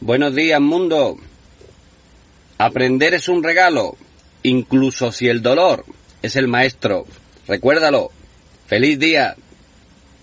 Buenos días, mundo. Aprender es un regalo, incluso si el dolor es el maestro. Recuérdalo. ¡Feliz día!